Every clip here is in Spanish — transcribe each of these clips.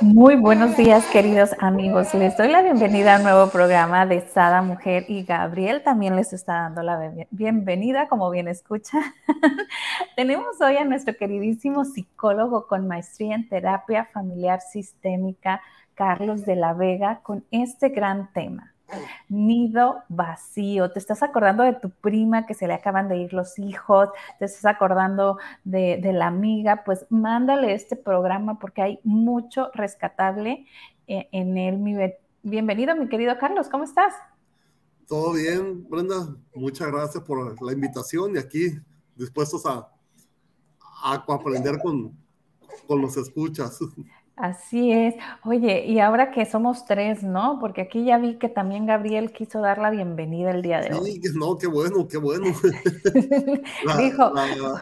Muy buenos días, queridos amigos. Les doy la bienvenida a un nuevo programa de Sada Mujer y Gabriel también les está dando la bienvenida, como bien escucha. Tenemos hoy a nuestro queridísimo psicólogo con maestría en terapia familiar sistémica, Carlos de la Vega, con este gran tema nido vacío. Te estás acordando de tu prima que se le acaban de ir los hijos, te estás acordando de, la amiga, pues mándale este programa porque hay mucho rescatable eh, en él. bienvenido, mi querido Carlos, ¿cómo estás? Todo bien, Brenda. Muchas gracias por la invitación y aquí dispuestos a, a aprender con, con los escuchas. Así es. Oye, y ahora que somos tres, ¿no? Porque aquí ya vi que también Gabriel quiso dar la bienvenida el día de hoy. Sí, no, qué bueno, qué bueno. dijo,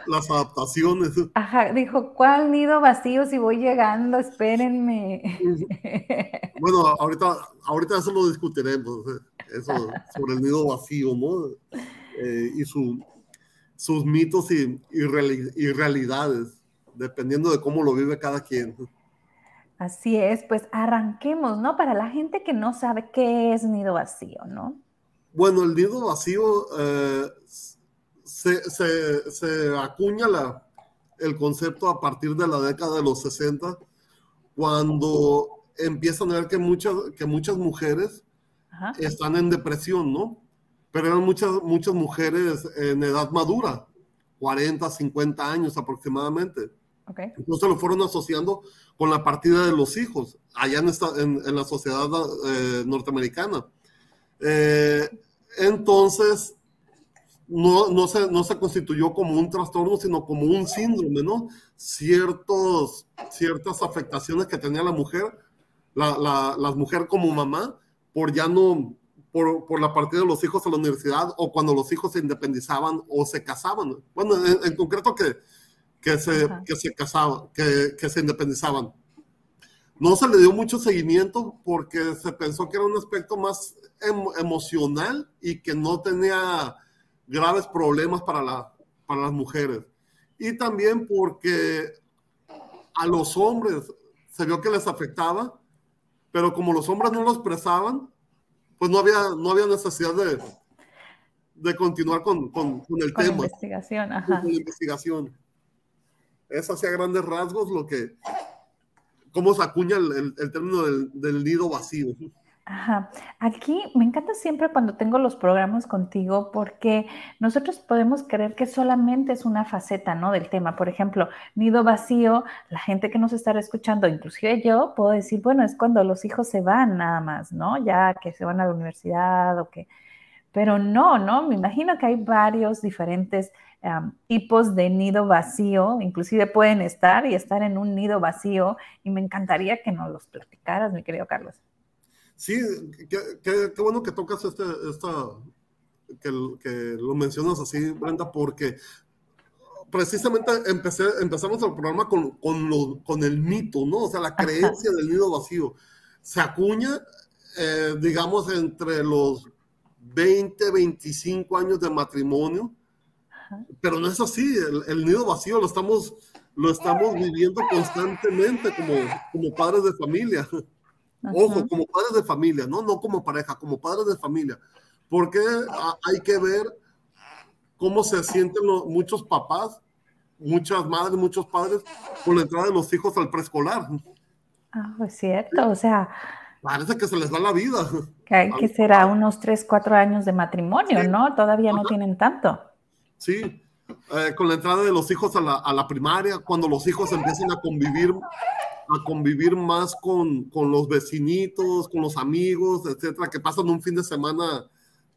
las adaptaciones. Ajá, dijo, ¿cuál nido vacío si voy llegando? Espérenme. bueno, ahorita, ahorita eso lo discutiremos, eh, eso sobre el nido vacío, ¿no? Eh, y su, sus mitos y, y realidades, dependiendo de cómo lo vive cada quien. Así es, pues arranquemos, ¿no? Para la gente que no sabe qué es nido vacío, ¿no? Bueno, el nido vacío eh, se, acuña la, el concepto a partir de la década de los 60, cuando empiezan a ver que muchas, que muchas mujeres están en depresión, ¿no? Pero eran muchas, muchas mujeres en edad madura, 40, 50 años aproximadamente. Entonces lo fueron asociando con la partida de los hijos allá en, esta, en, la sociedad eh, norteamericana. Eh, entonces, no, no, se, no se constituyó como un trastorno, sino como un síndrome, ¿no? Ciertos, ciertas afectaciones que tenía la mujer, la, la, la mujer como mamá, por ya no, por, por, la partida de los hijos a la universidad o cuando los hijos se independizaban o se casaban. Bueno, en concreto que que se, que se casaban, que, que, se independizaban. No se le dio mucho seguimiento porque se pensó que era un aspecto más emocional y que no tenía graves problemas para, la, para las mujeres. Y también porque a los hombres se vio que les afectaba, pero como los hombres no lo expresaban, pues no había, no había necesidad de, de continuar con, con, con el tema. Investigación, ajá. Con la investigación es hacia grandes rasgos lo que, cómo se acuña el, término del, nido vacío. Ajá. Aquí me encanta siempre cuando tengo los programas contigo porque nosotros podemos creer que solamente es una faceta, ¿no? Del tema. Por ejemplo, nido vacío, la gente que nos estará escuchando, inclusive yo, puedo decir, bueno, es cuando los hijos se van nada más, ¿no? Ya que se van a la universidad o que... Pero no, ¿no? Me imagino que hay varios diferentes tipos de nido vacío, inclusive pueden estar y estar en un nido vacío, y me encantaría que nos los platicaras, mi querido Carlos. Sí, qué, bueno que tocas este, esta, que, que, lo mencionas así, Brenda, porque precisamente empecé, empezamos el programa con, con, lo, con el mito, ¿no? O sea, la creencia del nido vacío. Se acuña, eh, digamos, entre los 20, 25 años de matrimonio, pero no es así, el, nido vacío lo estamos, lo estamos viviendo constantemente como, como padres de familia. Ojo, como padres de familia, ¿no? No como pareja, como padres de familia. Porque hay que ver cómo se sienten muchos papás, muchas madres, muchos padres con la entrada de los hijos al preescolar. Ah, es cierto, o sea... Parece que se les da la vida. Que, será unos 3, 4 años de matrimonio, ¿no? Todavía no tienen tanto. Sí, eh, con la entrada de los hijos a la, a la, primaria, cuando los hijos empiezan a convivir, a convivir más con, con los vecinitos, con los amigos, etcétera, que pasan un fin de semana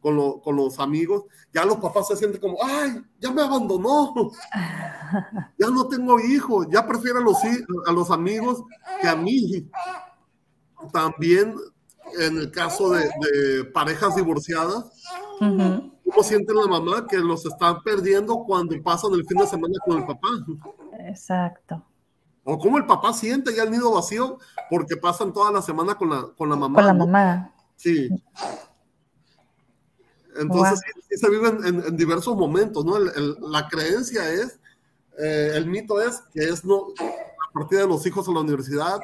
con, lo, con, los amigos, ya los papás se sienten como, ay, ya me abandonó, ya no tengo hijos, ya prefiero a los, a los amigos que a mí. También en el caso de, parejas divorciadas, ¿cómo siente la mamá que los están perdiendo cuando pasan el fin de semana con el papá? Exacto. O cómo el papá siente ya el nido vacío porque pasan toda la semana con la, con la mamá. Con la mamá. Sí. Entonces, sí, se vive en, diversos momentos, ¿no? la creencia es, eh, el mito es que es no, a partir de los hijos a la universidad,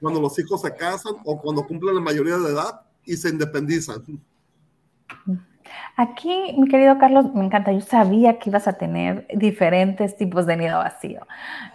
cuando los hijos se casan o cuando cumplen la mayoría de edad y se independizan. Aquí, mi querido Carlos, me encanta. Yo sabía que ibas a tener diferentes tipos de nido vacío.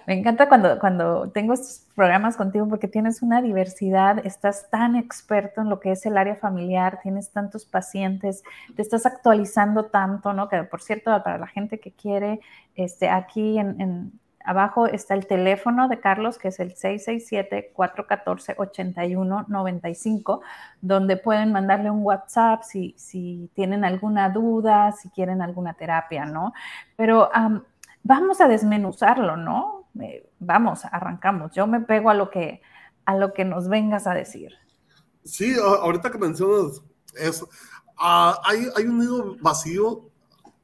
Me encanta cuando, cuando tengo estos programas contigo porque tienes una diversidad, estás tan experto en lo que es el área familiar, tienes tantos pacientes, te estás actualizando tanto, ¿no? Que por cierto, para la gente que quiere, este, aquí en Abajo está el teléfono de Carlos, que es el 667-414-8195, donde pueden mandarle un WhatsApp si, si, tienen alguna duda, si quieren alguna terapia, ¿no? Pero vamos a desmenuzarlo, ¿no? Eh, vamos, arrancamos. Yo me pego a lo que, a lo que nos vengas a decir. Sí, ahorita que mencionas eso, ah, hay, hay un nido vacío.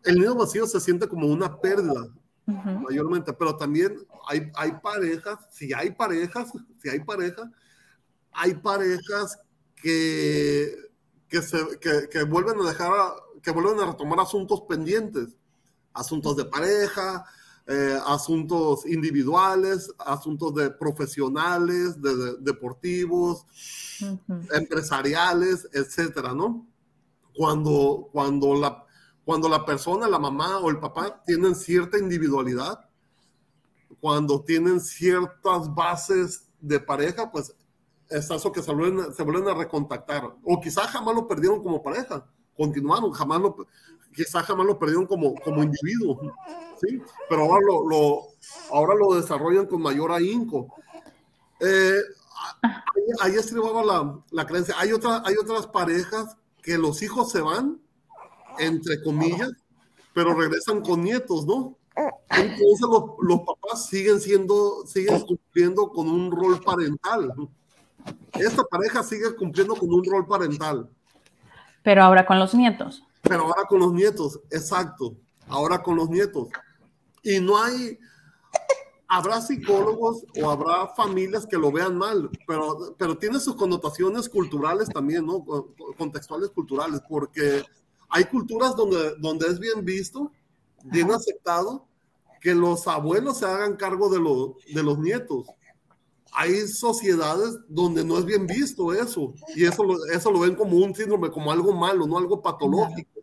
El nido vacío se siente como una pérdida mayormente, pero también hay, hay parejas, si hay parejas, si hay parejas, hay parejas que, que, se, que, que vuelven a dejar, que vuelven a retomar asuntos pendientes, asuntos de pareja, eh, asuntos individuales, asuntos de profesionales, de, deportivos, empresariales, etcétera, ¿no? Cuando, cuando la, cuando la persona, la mamá o el papá tienen cierta individualidad, cuando tienen ciertas bases de pareja, pues es eso que se vuelven, se vuelven a recontactar. O quizás jamás lo perdieron como pareja, continuaron, jamás lo, quizás jamás lo perdieron como, como individuo, ¿sí? Pero ahora lo, ahora lo desarrollan con mayor ahínco. Eh, ahí, ahí estribaba la, la creencia. Hay, otra, hay otras parejas que los hijos se van entre comillas, pero regresan con nietos, ¿no? Entonces los, los, papás siguen siendo, siguen cumpliendo con un rol parental. Esta pareja sigue cumpliendo con un rol parental. Pero ahora con los nietos. Pero ahora con los nietos, exacto. Ahora con los nietos. Y no hay, habrá psicólogos o habrá familias que lo vean mal, pero, pero tiene sus connotaciones culturales también, ¿no? Contextuales culturales, porque hay culturas donde, donde es bien visto, bien aceptado, que los abuelos se hagan cargo de, de los nietos. Hay sociedades donde no es bien visto eso, y eso lo, eso lo ven como un síndrome, como algo malo, no algo patológico.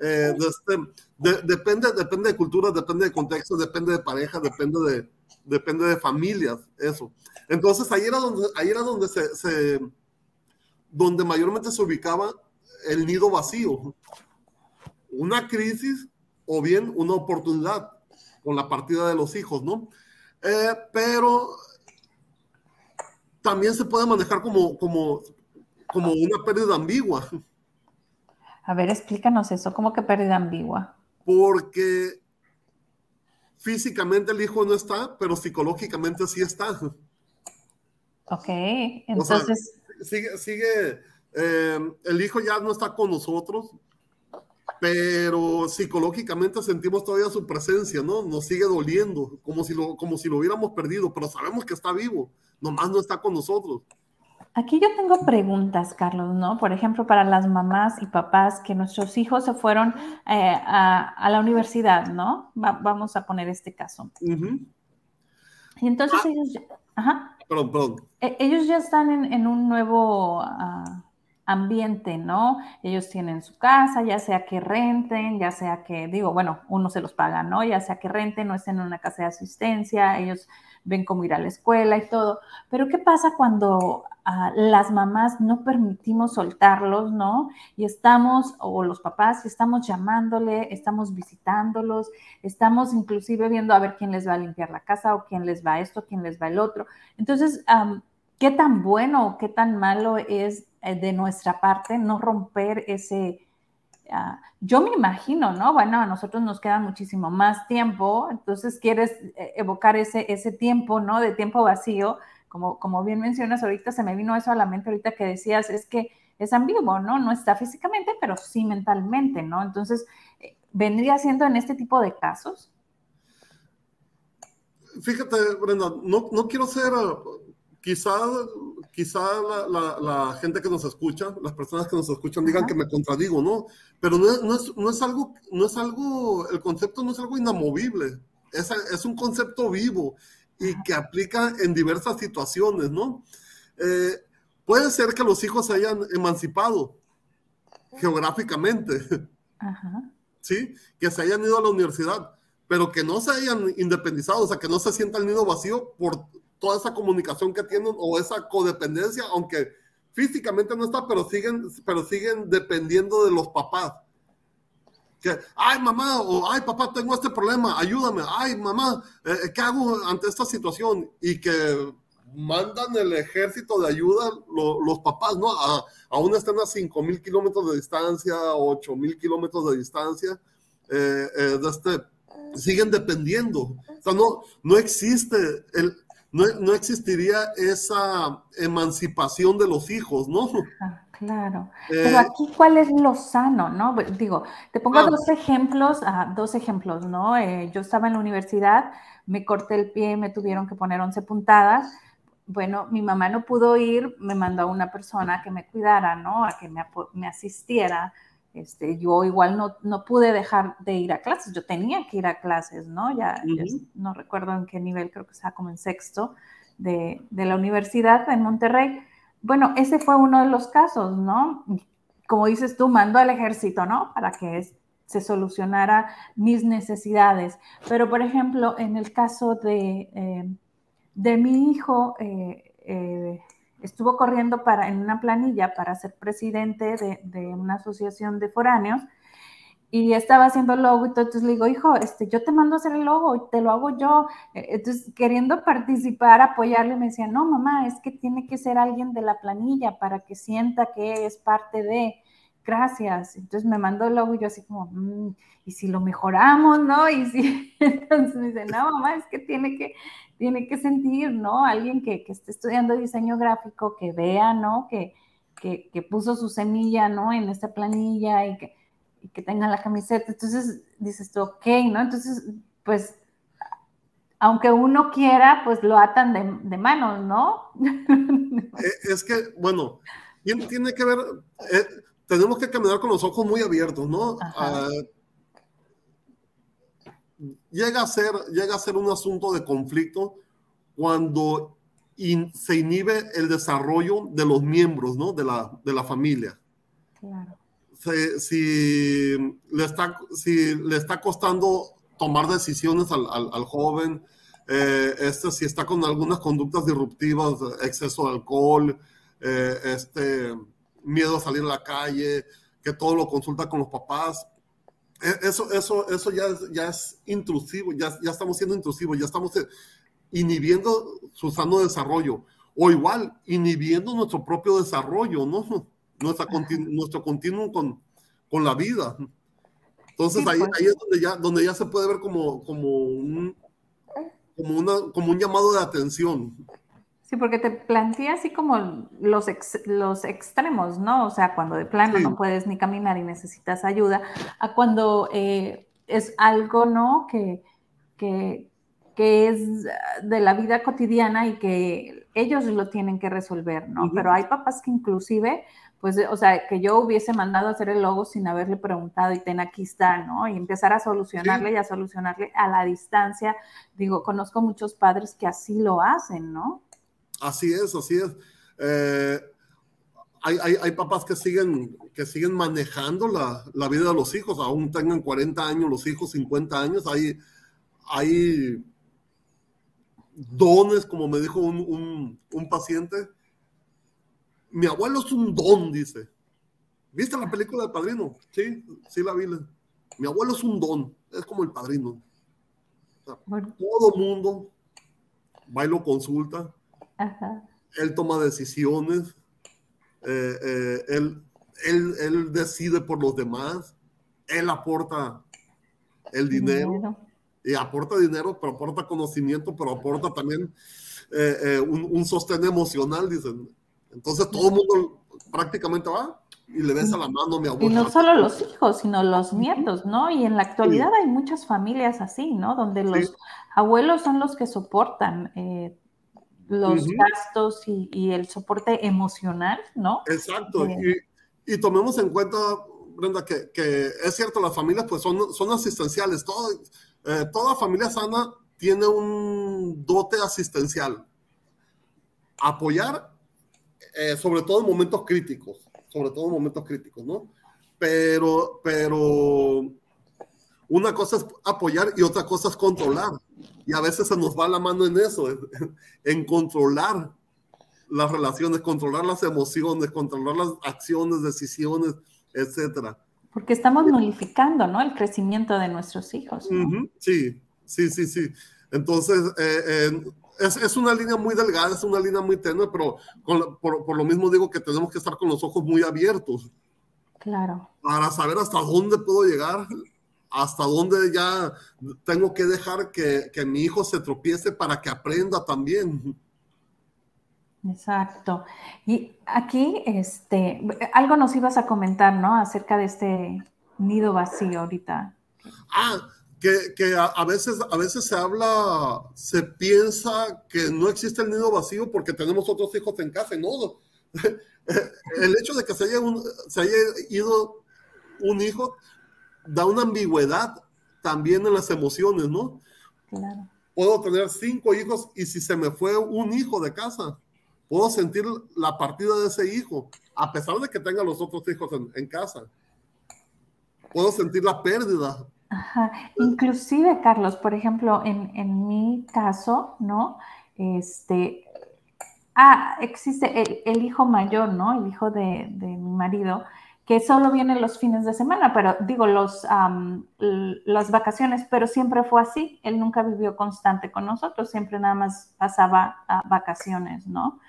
Eh, este, depende, depende de culturas, depende de contexto, depende de pareja, depende de, depende de familias, eso. Entonces ahí era donde, ahí era donde se, se donde mayormente se ubicaba el nido vacío, una crisis o bien una oportunidad con la partida de los hijos, ¿no? Eh, pero también se puede manejar como, como, como una pérdida ambigua. A ver, explícanos eso, ¿cómo que pérdida ambigua? Porque físicamente el hijo no está, pero psicológicamente sí está. Ok, entonces... sigue, sigue eh, el hijo ya no está con nosotros, pero psicológicamente sentimos todavía su presencia, ¿no? Nos sigue doliendo, como si lo, como si lo hubiéramos perdido, pero sabemos que está vivo, nomás no está con nosotros. Aquí yo tengo preguntas, Carlos, ¿no? Por ejemplo, para las mamás y papás que nuestros hijos se fueron eh, a, la universidad, ¿no? vamos a poner este caso. Y entonces ah. ellos, ajá. Perdón, perdón. E, ellos ya están en, un nuevo... Ah, ambiente, ¿no? Ellos tienen su casa, ya sea que renten, ya sea que, digo, bueno, uno se los paga, ¿no? Ya sea que renten, no estén en una casa de asistencia, ellos ven cómo ir a la escuela y todo. Pero ¿qué pasa cuando ah, las mamás no permitimos soltarlos, ¿no? Y estamos, o los papás, estamos llamándole, estamos visitándolos, estamos inclusive viendo a ver quién les va a limpiar la casa o quién les va esto, quién les va el otro. Entonces, ¿qué tan bueno o qué tan malo es de nuestra parte, no romper ese... Ah, yo me imagino, ¿no? Bueno, a nosotros nos queda muchísimo más tiempo, entonces quieres eh, evocar ese, ese tiempo, ¿no? De tiempo vacío, como, como bien mencionas ahorita, se me vino eso a la mente ahorita que decías, es que es ambiguo, ¿no? No está físicamente, pero sí mentalmente, ¿no? Entonces, eh, ¿vendría siendo en este tipo de casos? Fíjate, Brenda, no, no quiero ser, quizá, quizá la, la, gente que nos escucha, las personas que nos escuchan digan que me contradigo, ¿no? Pero no es, no es, no es, algo, no es algo, el concepto no es algo inamovible, es, es un concepto vivo y que aplica en diversas situaciones, ¿no? Eh, puede ser que los hijos se hayan emancipado geográficamente, ¿sí? Que se hayan ido a la universidad, pero que no se hayan independizado, o sea, que no se sienta el nido vacío por toda esa comunicación que tienen o esa codependencia, aunque físicamente no está, pero siguen, pero siguen dependiendo de los papás. Que, ay mamá, o ay papá, tengo este problema, ayúdame, ay mamá, eh, ¿qué hago ante esta situación? Y que mandan el ejército de ayuda los papás, ¿no? A, aún están a 5 mil kilómetros de distancia, 8 mil kilómetros de distancia, eh, eh, este, siguen dependiendo. O sea, no, no existe, el, no, no existiría esa emancipación de los hijos, ¿no? claro. Eh, Pero aquí, ¿cuál es lo sano, no? Digo, te pongo dos ejemplos, ah, dos ejemplos, ¿no? yo estaba en la universidad, me corté el pie, me tuvieron que poner 11 puntadas bueno, mi mamá no pudo ir, me mandó a una persona que me cuidara, ¿no? A que me, me asistiera. Este, yo igual no, no, pude dejar de ir a clases, yo tenía que ir a clases, ¿no? Ya, no recuerdo en qué nivel, creo que estaba como en sexto de, de, la universidad en Monterrey. Bueno, ese fue uno de los casos, ¿no? Como dices tú, mando al ejército, ¿no? Para que se solucionara mis necesidades. Pero, por ejemplo, en el caso de... Eh, de mi hijo eh, eh, estuvo corriendo para, en una planilla para ser presidente de, una asociación de foráneos y estaba haciendo logo y entonces le digo, hijo, este, yo te mando a hacer el logo te lo hago yo. Eh, entonces, queriendo participar, apoyarle, me decía, no, mamá, es que tiene que ser alguien de la planilla para que sienta que es parte de, gracias. Entonces me mandó el logo y yo así como, mm, y si lo mejoramos, ¿no? Y si, entonces me dice, no, mamá, es que tiene que, tiene que sentir, ¿no? Alguien que, que esté estudiando diseño gráfico, que vea, ¿no? Que, que, que, puso su semilla, ¿no? En esta planilla y que, y que tenga la camiseta. Entonces dices tú, ok, ¿no? Entonces, pues, aunque uno quiera, pues lo atan de, de manos, ¿no? Eh, es que, bueno, tiene que ver, eh, tenemos que caminar con los ojos muy abiertos, ¿no? llega a ser, llega a ser un asunto de conflicto cuando se inhibe el desarrollo de los miembros ¿no? de, la, de la familia. Claro. Si, le está, si le está costando tomar decisiones al, al, joven, eh, este, si está con algunas conductas disruptivas, exceso de alcohol, eh, este, miedo a salir a la calle, que todo lo consulta con los papás, e, eso, eso, eso ya, ya es intrusivo, ya, ya estamos siendo intrusivos, ya estamos eh, inhibiendo su sano desarrollo, o igual, inhibiendo nuestro propio desarrollo, ¿no? Nuestra nuestro continuo con, con la vida. Entonces ahí, pues. ahí, es donde ya, donde ya se puede ver como, como, un, como, una, como un llamado de atención. Sí, porque te plantea así como los, los extremos, ¿no? O sea, cuando de plano no puedes ni caminar y necesitas ayuda, a cuando eh, es algo, ¿no? Que, que, que, es de la vida cotidiana y que ellos lo tienen que resolver, ¿no? Pero hay papás que inclusive, pues, o sea, que yo hubiese mandado a hacer el logo sin haberle preguntado y ten aquí está, ¿no? Y empezar a solucionarle y a solucionarle a la distancia. Digo, conozco muchos padres que así lo hacen, ¿no? Así es, así es. Eh, hay, papás que siguen, que siguen manejando la, vida de los hijos, aún tengan 40 años, los hijos 50 años. Hay, hay dones, como me dijo un, paciente. Mi abuelo es un don, dice. ¿Viste la película del padrino? Sí, sí la vi. Mi abuelo es un don, es como el padrino. Todo mundo va y lo consulta, él toma decisiones, eh, eh, él, él, decide por los demás, él aporta el dinero, y aporta dinero, pero aporta conocimiento, pero aporta también eh, un, sostén emocional, dicen. Entonces todo el mundo prácticamente va y le besa la mano a mi abuelo. Y no solo los hijos, sino los nietos, ¿no? Y en la actualidad hay muchas familias así, ¿no? Donde los abuelos son los que soportan eh, los gastos y, el soporte emocional, ¿no? Exacto. Eh, y, tomemos en cuenta, Brenda, que, es cierto, las familias pues son, son asistenciales. Todo, eh, toda familia sana tiene un dote asistencial. Apoyar, sobre todo en momentos críticos sobre todo en momentos críticos, ¿no? Pero, pero una cosa es apoyar y otra cosa es controlar. Y a veces se nos va la mano en eso, en, controlar las relaciones, controlar las emociones, controlar las acciones, decisiones, etcétera. Porque estamos nulificando, ¿no? El crecimiento de nuestros hijos. Sí, sí, sí, sí. Entonces, eh, eh, es, es, una línea muy delgada, es una línea muy tenue, pero por, por, lo mismo digo que tenemos que estar con los ojos muy abiertos. Claro. Para saber hasta dónde puedo llegar, hasta dónde ya tengo que dejar que, que mi hijo se tropiece para que aprenda también. Exacto. Y aquí, este, algo nos ibas a comentar, ¿no? Acerca de este nido vacío ahorita. Ah, que, a, veces, a veces se habla, se piensa que no existe el nido vacío porque tenemos otros hijos en casa, no. El hecho de que se haya, se haya ido un hijo da una ambigüedad también en las emociones, ¿no? Claro. Puedo tener cinco hijos y si se me fue un hijo de casa, puedo sentir la partida de ese hijo, a pesar de que tenga los otros hijos en, en casa. Puedo sentir la pérdida, Ajá. Inclusive, Carlos, por ejemplo, en, en mi caso, ¿no? Este, ah, existe el, el, hijo mayor, ¿no? El hijo de, de, mi marido, que solo viene los fines de semana, pero digo, los, las vacaciones, pero siempre fue así. Él nunca vivió constante con nosotros, siempre nada más pasaba vacaciones, ¿no?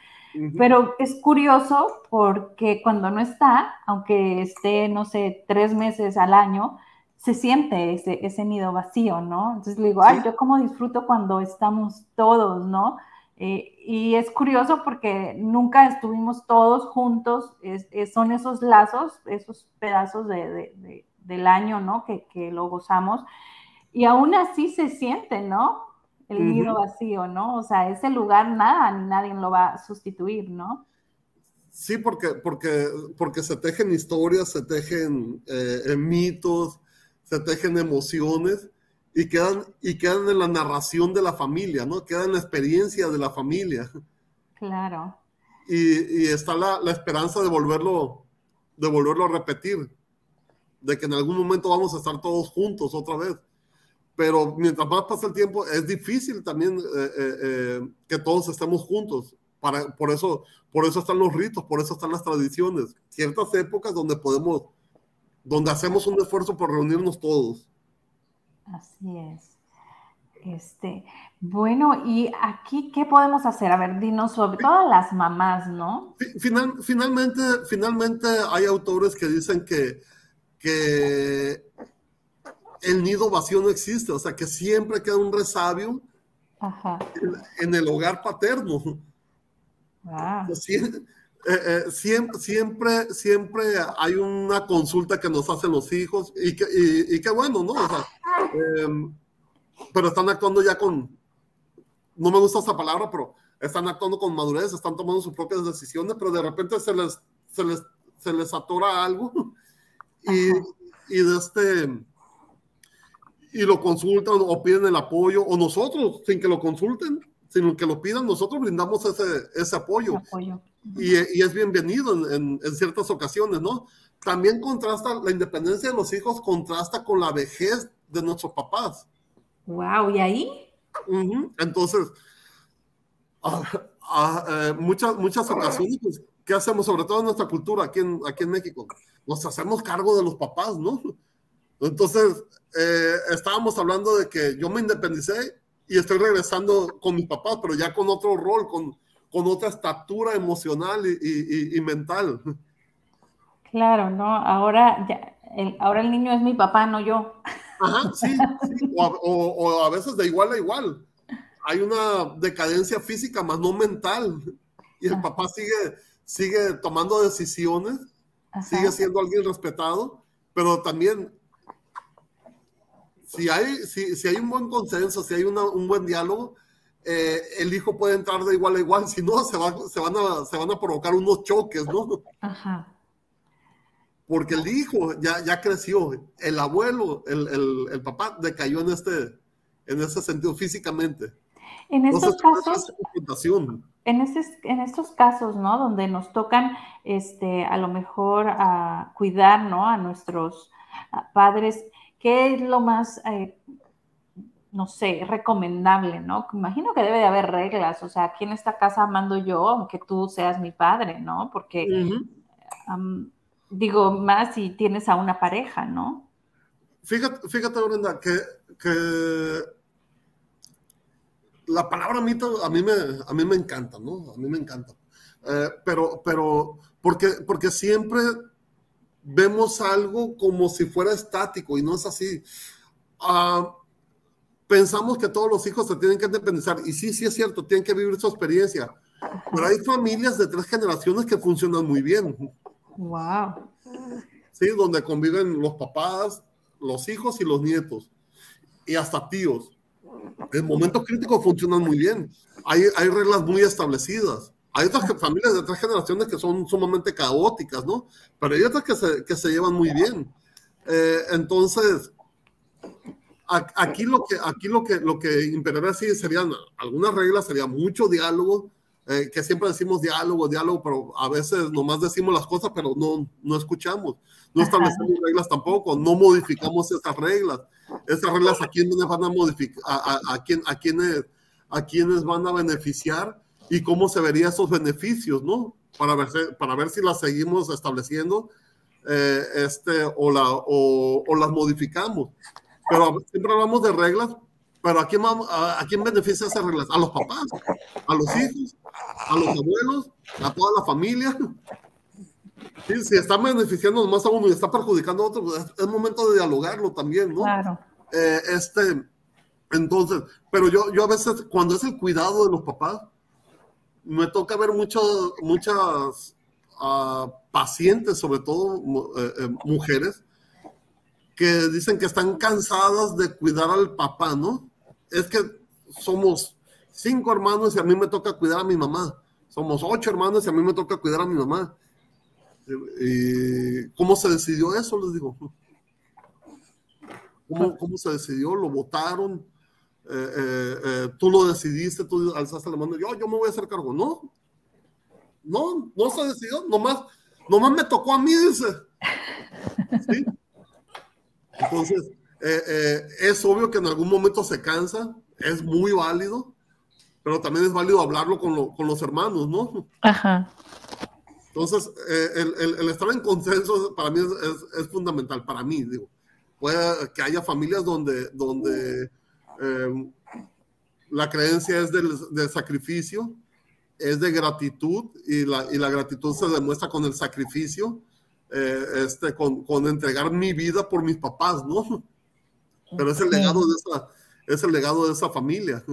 Pero es curioso porque cuando no está, aunque esté, no sé, tres meses al año, se siente ese, ese nido vacío, ¿no? Entonces le digo, ay, yo como disfruto cuando estamos todos, ¿no? Eh, y es curioso porque nunca estuvimos todos juntos, son esos lazos, esos pedazos de, del año, ¿no? Que, que, lo gozamos. Y aún así se siente, ¿no? El nido vacío, ¿no? O sea, ese lugar nada ni nadie lo va a sustituir, ¿no? Sí, porque, porque, porque se tejen historias, se tejen eh, mitos, se tejen emociones y quedan, y quedan en la narración de la familia, ¿no? Quedan en la experiencia de la familia. Claro. Y, y está la, la, esperanza de volverlo, de volverlo a repetir, de que en algún momento vamos a estar todos juntos otra vez. Pero mientras más pasa el tiempo, es difícil también eh, eh, eh, que todos estemos juntos. Para, por, eso, por eso están los ritos, por eso están las tradiciones. Ciertas épocas donde podemos donde hacemos un esfuerzo por reunirnos todos. Así es. Este, bueno, y aquí, ¿qué podemos hacer? A ver, dinos sobre todas las mamás, ¿no? Final, finalmente, finalmente hay autores que dicen que, que el nido vacío no existe, o sea, que siempre queda un resabio En, el hogar paterno. Ah. Eh, eh, siempre, siempre, siempre hay una consulta que nos hacen los hijos y que, y, bueno, ¿no? Em, pero están actuando ya con, no me gusta esa palabra, pero están actuando con madurez, están tomando sus propias decisiones, pero de repente se les, se les, se les atora algo y, y de este y lo consultan o piden el apoyo, o nosotros, sin que lo consulten, sin que lo pidan, nosotros brindamos ese, ese apoyo. apoyo y, es bienvenido en, ciertas ocasiones, ¿no? También contrasta, la independencia de los hijos contrasta con la vejez de nuestros papás. Wow, ¿y ahí? Entonces, ah, ah, eh, muchas, muchas ocasiones, pues, ¿qué hacemos? Sobre todo en nuestra cultura aquí en, aquí en México, nos hacemos cargo de los papás, ¿no? Entonces, eh, estábamos hablando de que yo me independicé y estoy regresando con mis papás, pero ya con otro rol, con, con otra estatura emocional y, mental. Claro, ¿no? Ahora, ya, el, ahora el niño es mi papá, no yo. Ajá, sí, O, a veces de igual a igual. Hay una decadencia física, más no mental. Y el papá sigue, sigue tomando decisiones, sigue siendo alguien respetado, pero también si hay, si, si hay un buen consenso, si hay un buen diálogo, eh, el hijo puede entrar de igual a igual, si no, se, se, van a, se van a provocar unos choques, ¿no? Ajá. Porque el hijo ya, ya creció, el abuelo, el, el, el papá decayó en este, en ese sentido físicamente. En estos casos, en, en estos casos, ¿no? Donde nos tocan, este, a lo mejor a cuidar, ¿no? A nuestros padres, ¿qué es lo más, eh, no sé, recomendable, ¿no? Imagino que debe de haber reglas, o sea, aquí en esta casa mando yo, aunque tú seas mi padre, ¿no? Porque, digo, más si tienes a una pareja, ¿no? Fíjate, fíjate Brenda, que, que la palabra mito a mí me, a mí me encanta, ¿no? A mí me encanta. Eh, pero, pero, porque, porque siempre vemos algo como si fuera estático y no es así. Ah, pensamos que todos los hijos se tienen que independizar y sí, sí es cierto, tienen que vivir su experiencia. Pero hay familias de tres generaciones que funcionan muy bien. Wow. Sí, donde conviven los papás, los hijos y los nietos y hasta tíos en momentos críticos funcionan muy bien. Hay, hay reglas muy establecidas. Hay otras familias de tres generaciones que son sumamente caóticas, ¿no? Pero hay otras que se, que se llevan muy bien. Eh, entonces, aquí lo que, aquí lo que, lo que imperaría sí serían algunas reglas, sería mucho diálogo, eh, que siempre decimos diálogo, diálogo, pero a veces nomás decimos las cosas, pero no, no escuchamos. No establecemos reglas tampoco, no modificamos esas reglas. Esas reglas a quiénes van a modificar, a, a, quién, a, quiénes, a quiénes van a beneficiar y cómo se verían esos beneficios, ¿no? Para ver, para ver si las seguimos estableciendo eh, este, o, la, o, o, las modificamos. Pero siempre hablamos de reglas, pero ¿a quién, a, ¿a quién beneficia esas reglas? A los papás, a los hijos, a los abuelos, a toda la familia. Sí, si está beneficiando más a uno y está perjudicando a otro, pues, es, momento de dialogarlo también, ¿no? Claro. Eh, este, entonces, pero yo, yo a veces, cuando es el cuidado de los papás, me toca ver muchos, muchas uh, pacientes, sobre todo eh, eh, mujeres, que dicen que están cansadas de cuidar al papá, ¿no? Es que somos cinco hermanos y a mí me toca cuidar a mi mamá. Somos ocho hermanos y a mí me toca cuidar a mi mamá. ¿Y ¿Cómo se decidió eso? Les digo. ¿Cómo, cómo se decidió? ¿Lo votaron? Eh, eh, eh, tú lo decidiste, tú alzaste la mano, yo, yo me voy a hacer cargo. No, no, no se decidió, nomás, nomás me tocó a mí, dice. ¿Sí? Entonces, es obvio que en algún momento se cansa, es muy válido, pero también es válido hablarlo con, con los hermanos, ¿no? Ajá. Entonces, eh, el, el, estar en consenso para mí es, es, fundamental, para mí, digo. Puede que haya familias donde, donde eh, la creencia es del, del, sacrificio, es de gratitud y la, y la, gratitud se demuestra con el sacrificio, eh, este, con, con, entregar mi vida por mis papás, ¿no? Pero es el legado de esa, es el legado de esa familia.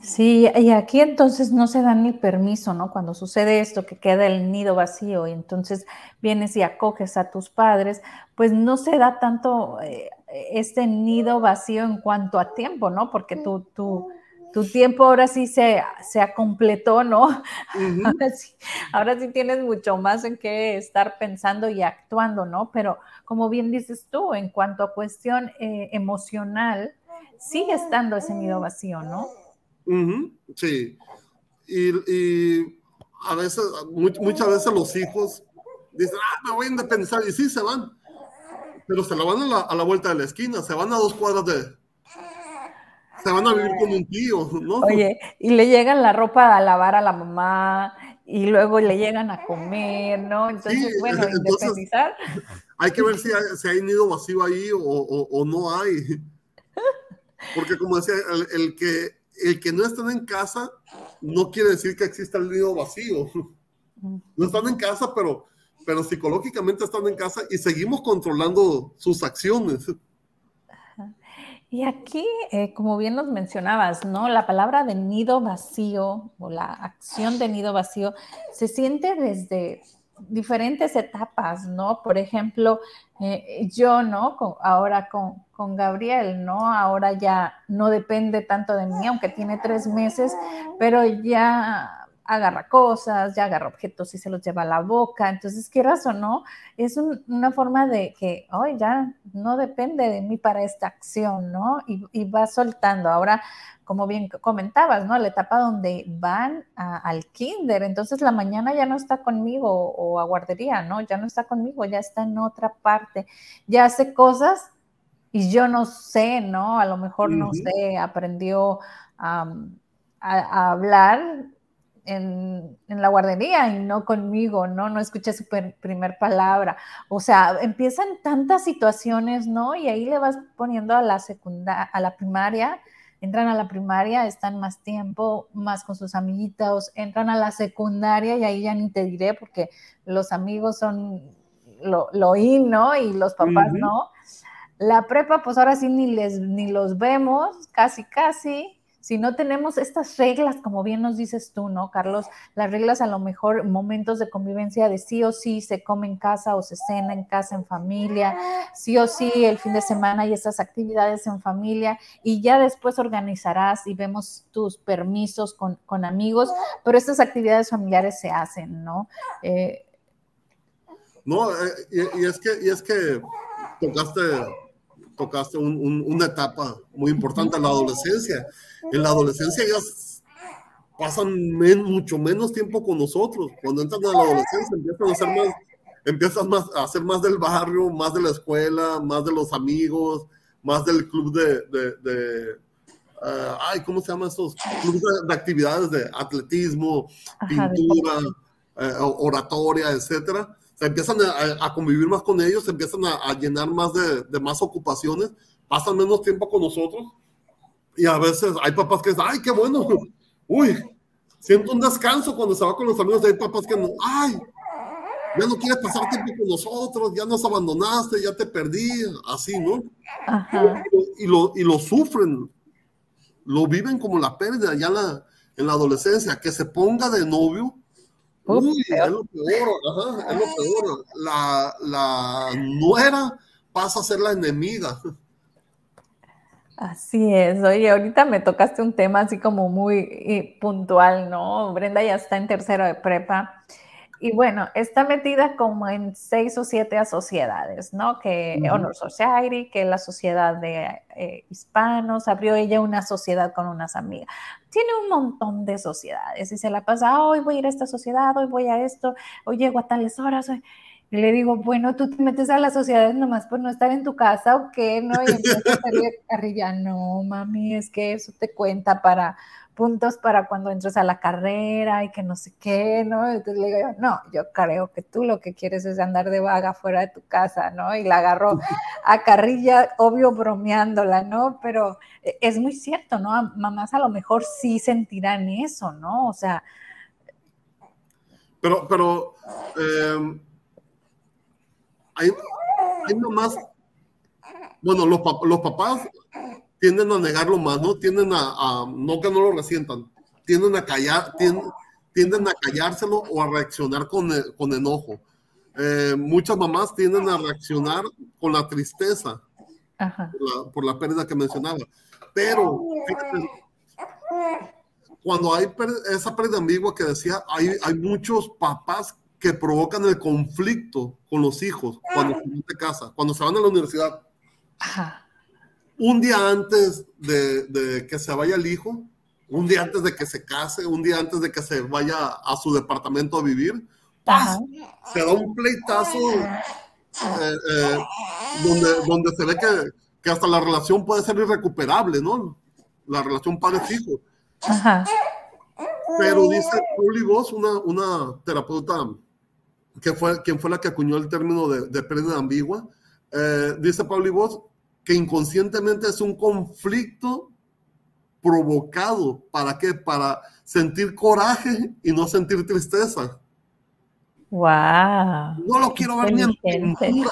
Sí, y aquí entonces no se da ni permiso, ¿no? Cuando sucede esto, que queda el nido vacío y entonces vienes y acoges a tus padres, pues no se da tanto eh, este nido vacío en cuanto a tiempo, ¿no? Porque tu, tu, tu tiempo ahora sí se, se completó, ¿no? ahora, sí, ahora, sí, tienes mucho más en qué estar pensando y actuando, ¿no? Pero como bien dices tú, en cuanto a cuestión eh, emocional, sigue estando ese nido vacío, ¿no? sí. Y, a veces, muchas veces los hijos dicen, ah, me voy a independizar. Y sí, se van. Pero se la van a la, a la vuelta de la esquina, se van a dos cuadras de, se van a vivir con un tío, ¿no? Oye, y le llegan la ropa a lavar a la mamá y luego le llegan a comer, ¿no? Entonces, bueno, independizar. Hay que ver si hay, si hay nido vacío ahí o, o, no hay. Porque como decía, el, que el que no están en casa no quiere decir que exista el nido vacío. No están en casa, pero, pero psicológicamente están en casa y seguimos controlando sus acciones. Y aquí, eh, como bien nos mencionabas, ¿no? La palabra de nido vacío o la acción de nido vacío se siente desde diferentes etapas, ¿no? Por ejemplo, eh, yo, ¿no? ahora con, con, Gabriel, ¿no? Ahora ya no depende tanto de mí, aunque tiene tres meses, pero ya agarra cosas, ya agarra objetos y se los lleva a la boca. Entonces, quieras o no, es una forma de que, hoy ya no depende de mí para esta acción, ¿no? Y, va soltando. Ahora, como bien comentabas, ¿no? La etapa donde van al kinder, entonces la mañana ya no está conmigo o a guardería, ¿no? Ya no está conmigo, ya está en otra parte, ya hace cosas y yo no sé, ¿no? A lo mejor no sé, aprendió a, a hablar en, la guardería y no conmigo, ¿no? No escuché su primer palabra. O sea, empiezan tantas situaciones, ¿no? Y ahí le vas poniendo a la secundaria, a la primaria, entran a la primaria, están más tiempo, más con sus amiguitos, entran a la secundaria y ahí ya ni te diré porque los amigos son lo, lo in, ¿no? Y los papás no. La prepa, pues ahora sí ni les ni los vemos, casi casi si no tenemos estas reglas, como bien nos dices tú, ¿no, Carlos? Las reglas a lo mejor momentos de convivencia de sí o sí se come en casa o se cena en casa en familia, sí o sí el fin de semana y esas actividades en familia y ya después organizarás y vemos tus permisos con, amigos, pero estas actividades familiares se hacen, ¿no? Eh, no, eh, y, es que, y es que tocaste tocaste una etapa muy importante, la adolescencia. En la adolescencia ya pasan mucho menos tiempo con nosotros. Cuando entran a la adolescencia empiezan a hacer más, empiezas más, a hacer más del barrio, más de la escuela, más de los amigos, más del club de, eh, ay, ¿cómo se llaman esos clubes de, actividades de atletismo, pintura, eh, oratoria, etcétera? Se empiezan a, convivir más con ellos, se empiezan a, llenar más de, más ocupaciones, pasan menos tiempo con nosotros y a veces hay papás que dicen, ay, qué bueno, uy, siento un descanso cuando se va con los amigos, hay papás que no, ay, ya no quieres pasar tiempo con nosotros, ya nos abandonaste, ya te perdí, así, ¿no? Y, lo, y lo sufren, lo viven como la pérdida ya la, en la adolescencia, que se ponga de novio Uy, es lo peor, es lo peor. La, la nuera pasa a ser la enemiga. Así es. Oye, ahorita me tocaste un tema así como muy eh, puntual, ¿no? Brenda ya está en tercero de prepa y bueno, está metida como en seis o siete sociedades, ¿no? Que Honor Society, que la sociedad de eh, hispanos, abrió ella una sociedad con unas amigas. Tiene un montón de sociedades y se la pasa, hoy voy a ir a esta sociedad, hoy voy a esto, hoy llego a tales horas. Y le digo, bueno, tú te metes a las sociedades nomás por no estar en tu casa o qué, ¿no? Y empieza a salir arriba, no, mami, es que eso te cuenta para puntos para cuando entres a la carrera y que no sé qué, ¿no? Entonces le digo, no, yo creo que tú lo que quieres es andar de vaga fuera de tu casa, ¿no? Y la agarró a carrilla, obvio bromeándola, ¿no? Pero e, es muy cierto, ¿no? Mamás a lo mejor sí sentirán eso, ¿no? O sea... Pero, pero, em, hay, hay mamás, bueno, los, los papás tienden a negarlo más, ¿no? Tienden a, no que no lo resientan, tienden a callar, tienden, a callárselo o a reaccionar con, con enojo. Eh, muchas mamás tienden a reaccionar con la tristeza Por, la, pérdida que mencionaba. Pero cuando hay esa pérdida ambigua que decía, hay, hay muchos papás que provocan el conflicto con los hijos cuando se van de casa, cuando se van a la universidad. Ajá un día antes de, que se vaya el hijo, un día antes de que se case, un día antes de que se vaya a su departamento a vivir, se da un pleitazo eh, eh, donde, se ve que, hasta la relación puede ser irrecuperable, ¿no? La relación padre-hijo. Pero dice Pauli Voss, una, una terapeuta que fue, quien fue la que acuñó el término de, pérdida ambigua, eh, dice Pauli Voss que inconscientemente es un conflicto provocado. ¿Para qué? Para sentir coraje y no sentir tristeza. Wow. No lo quiero ver ni en pintura.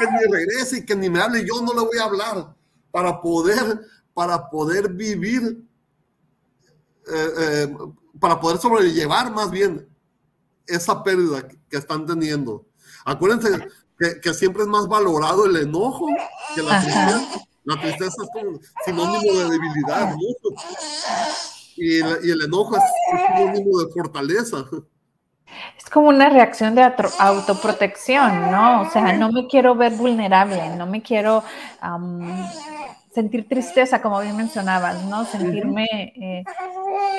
Que ni regrese y que ni me hable, yo no le voy a hablar. para poder, para poder vivir, eh, eh, para poder sobrellevar más bien esa pérdida que están teniendo. Acuérdense que, siempre es más valorado el enojo que la tristeza. La tristeza es como sinónimo de debilidad, Y, el, enojo es, sinónimo de fortaleza. Es como una reacción de autoprotección, ¿no? O sea, no me quiero ver vulnerable, no me quiero sentir tristeza, como bien mencionabas, ¿no? Sentirme eh,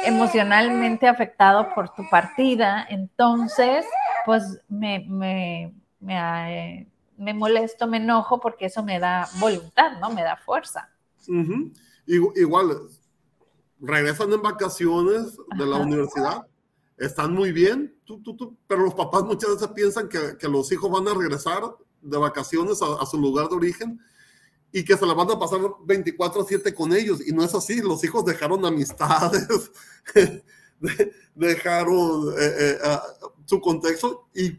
emocionalmente afectado por tu partida. Entonces, pues me, me, me, me, molesto, me enojo porque eso me da voluntad, ¿no? Me da fuerza. Igual, regresan en vacaciones de la universidad, están muy bien, pero los papás muchas veces piensan que, que, los hijos van a regresar de vacaciones a, su lugar de origen y que se la van a pasar 24/7 con ellos. Y no es así, los hijos dejaron amistades, dejaron eh, eh, su contexto y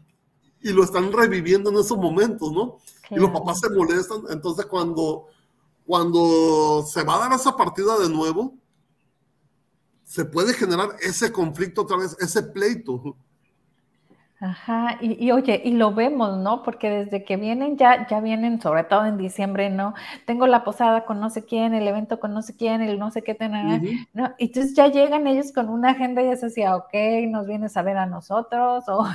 y lo están reviviendo en esos momentos, ¿no? Y los papás se molestan. Entonces, cuando, cuando se va a dar esa partida de nuevo, se puede generar ese conflicto otra vez, ese pleito. Ajá, y, oye, y lo vemos, ¿no? Porque desde que vienen, ya, ya vienen, sobre todo en diciembre, ¿no? Tengo la posada con no sé quién, el evento con no sé quién, el no sé qué, tener, ¿no? Y entonces ya llegan ellos con una agenda y es así, ok, nos vienes a ver a nosotros, o...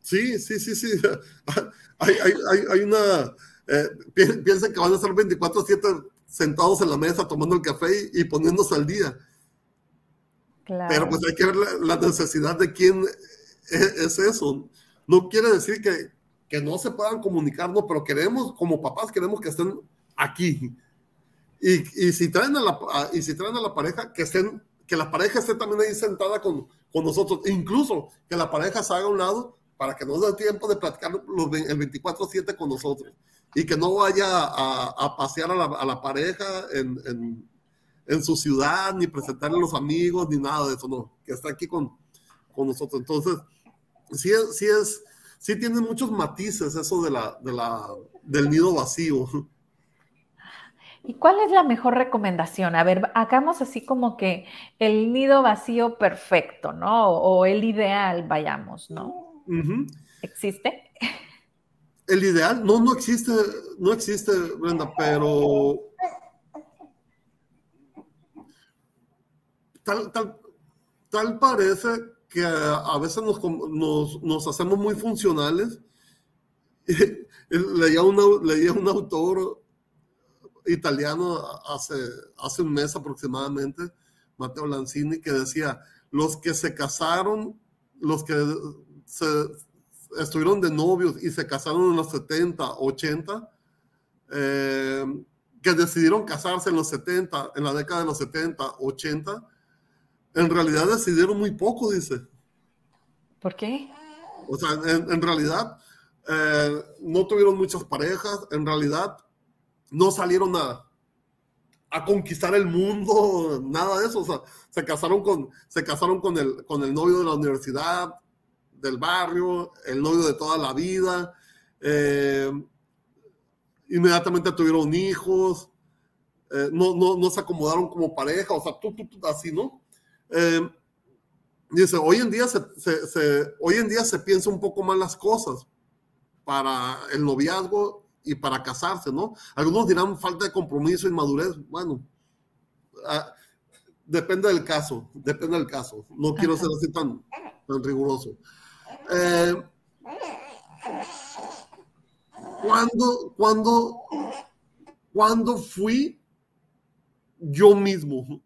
Sí, sí, sí, sí. hay, hay, hay, una... Eh, piensan que van a estar 24/7 sentados en la mesa tomando el café y, poniéndose al día. Pero pues hay que ver la, necesidad de quién es, eso. No quiere decir que, que no se puedan comunicar, no, pero queremos, como papás, queremos que estén aquí. Y, y, si traen a la, y si traen a la pareja, que estén, que la pareja esté también ahí sentada con, con nosotros. Incluso que la pareja se haga a un lado para que nos dé tiempo de platicar los, el 24/7 con nosotros y que no vaya a, pasear a la, pareja en, en, su ciudad, ni presentarle a los amigos, ni nada de eso, no, que está aquí con, con nosotros. Entonces, sí es, sí es, sí tiene muchos matices eso de la, de la, del nido vacío. ¿Y cuál es la mejor recomendación? A ver, hagamos así como que el nido vacío perfecto, ¿no? O el ideal, vayamos, ¿no? ¿Existe? El ideal, no, no existe, no existe, Brenda, pero tal, tal, tal parece que a veces nos, nos, nos hacemos muy funcionales. leía, leía un autor italiano hace, hace un mes aproximadamente, Matteo Lanzini, que decía, los que se casaron, los que se estuvieron de novios y se casaron en los 70, 80, eh, que decidieron casarse en los 70, en la década de los 70, 80, en realidad decidieron muy poco, dice. ¿Por qué? O sea, en, realidad eh, no tuvieron muchas parejas, en realidad no salieron a, a conquistar el mundo, nada de eso. O sea, se casaron con, se casaron con el, con el novio de la universidad, del barrio, el novio de toda la vida. Eh, inmediatamente tuvieron hijos, eh, no, no, no, se acomodaron como pareja, o sea, tú, tú, así, ¿no? Eh, dice, hoy en, día se, hoy en día se piensa un poco más las cosas para el noviazgo y para casarse, ¿no? Algunos dirán falta de compromiso y madurez. Bueno, ah, depende del caso, depende del caso. No quiero ser así tan, tan riguroso. Eh, cuando, cuando, cuando fui yo mismo.